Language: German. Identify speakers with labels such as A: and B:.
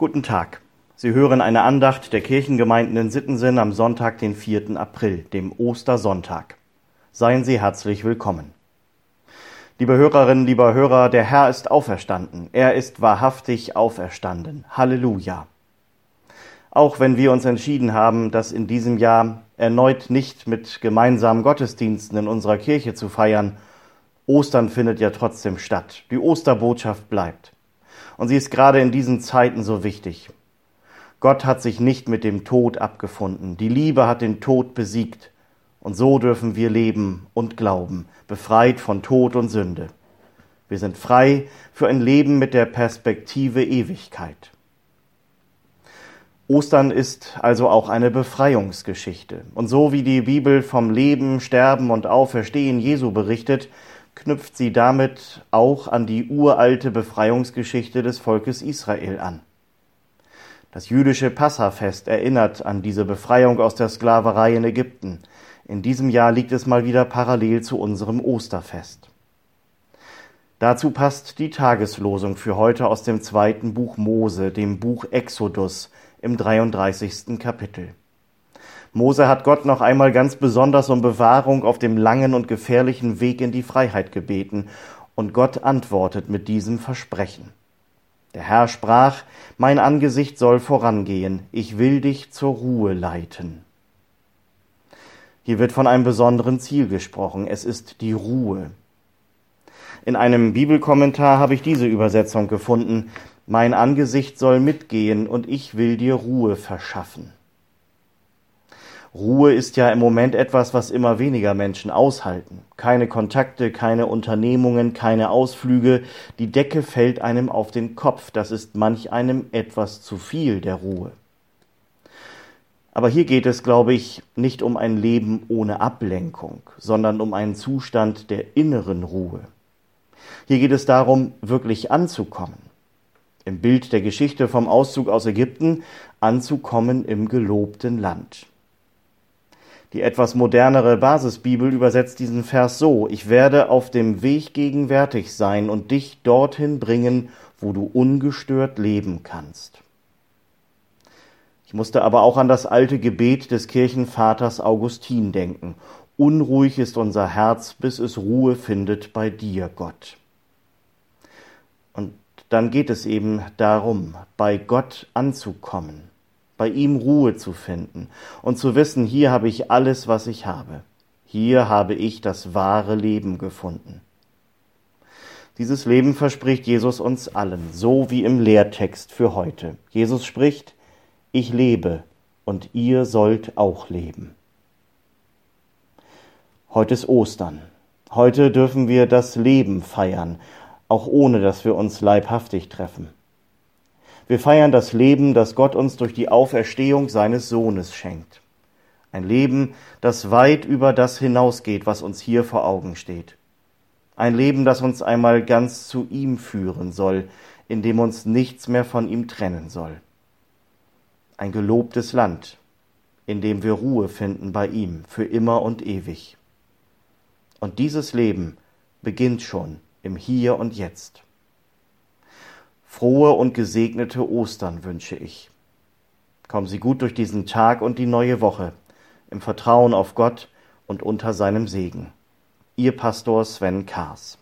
A: Guten Tag. Sie hören eine Andacht der Kirchengemeinden in Sittensinn am Sonntag, den 4. April, dem Ostersonntag. Seien Sie herzlich willkommen. Liebe Hörerinnen, lieber Hörer, der Herr ist auferstanden. Er ist wahrhaftig auferstanden. Halleluja. Auch wenn wir uns entschieden haben, das in diesem Jahr erneut nicht mit gemeinsamen Gottesdiensten in unserer Kirche zu feiern, Ostern findet ja trotzdem statt. Die Osterbotschaft bleibt. Und sie ist gerade in diesen Zeiten so wichtig. Gott hat sich nicht mit dem Tod abgefunden. Die Liebe hat den Tod besiegt. Und so dürfen wir leben und glauben, befreit von Tod und Sünde. Wir sind frei für ein Leben mit der Perspektive Ewigkeit. Ostern ist also auch eine Befreiungsgeschichte. Und so wie die Bibel vom Leben, Sterben und Auferstehen Jesu berichtet, knüpft sie damit auch an die uralte Befreiungsgeschichte des Volkes Israel an. Das jüdische Passafest erinnert an diese Befreiung aus der Sklaverei in Ägypten. In diesem Jahr liegt es mal wieder parallel zu unserem Osterfest. Dazu passt die Tageslosung für heute aus dem zweiten Buch Mose, dem Buch Exodus im 33. Kapitel. Mose hat Gott noch einmal ganz besonders um Bewahrung auf dem langen und gefährlichen Weg in die Freiheit gebeten, und Gott antwortet mit diesem Versprechen. Der Herr sprach, Mein Angesicht soll vorangehen, ich will dich zur Ruhe leiten. Hier wird von einem besonderen Ziel gesprochen, es ist die Ruhe. In einem Bibelkommentar habe ich diese Übersetzung gefunden, Mein Angesicht soll mitgehen und ich will dir Ruhe verschaffen. Ruhe ist ja im Moment etwas, was immer weniger Menschen aushalten. Keine Kontakte, keine Unternehmungen, keine Ausflüge. Die Decke fällt einem auf den Kopf. Das ist manch einem etwas zu viel der Ruhe. Aber hier geht es, glaube ich, nicht um ein Leben ohne Ablenkung, sondern um einen Zustand der inneren Ruhe. Hier geht es darum, wirklich anzukommen. Im Bild der Geschichte vom Auszug aus Ägypten anzukommen im gelobten Land. Die etwas modernere Basisbibel übersetzt diesen Vers so, ich werde auf dem Weg gegenwärtig sein und dich dorthin bringen, wo du ungestört leben kannst. Ich musste aber auch an das alte Gebet des Kirchenvaters Augustin denken. Unruhig ist unser Herz, bis es Ruhe findet bei dir, Gott. Und dann geht es eben darum, bei Gott anzukommen bei ihm Ruhe zu finden und zu wissen, hier habe ich alles, was ich habe. Hier habe ich das wahre Leben gefunden. Dieses Leben verspricht Jesus uns allen, so wie im Lehrtext für heute. Jesus spricht, ich lebe und ihr sollt auch leben. Heute ist Ostern. Heute dürfen wir das Leben feiern, auch ohne dass wir uns leibhaftig treffen. Wir feiern das Leben, das Gott uns durch die Auferstehung seines Sohnes schenkt. Ein Leben, das weit über das hinausgeht, was uns hier vor Augen steht. Ein Leben, das uns einmal ganz zu ihm führen soll, in dem uns nichts mehr von ihm trennen soll. Ein gelobtes Land, in dem wir Ruhe finden bei ihm für immer und ewig. Und dieses Leben beginnt schon im Hier und Jetzt. Frohe und gesegnete Ostern wünsche ich. Kommen Sie gut durch diesen Tag und die neue Woche, im Vertrauen auf Gott und unter seinem Segen. Ihr Pastor Sven Kaas.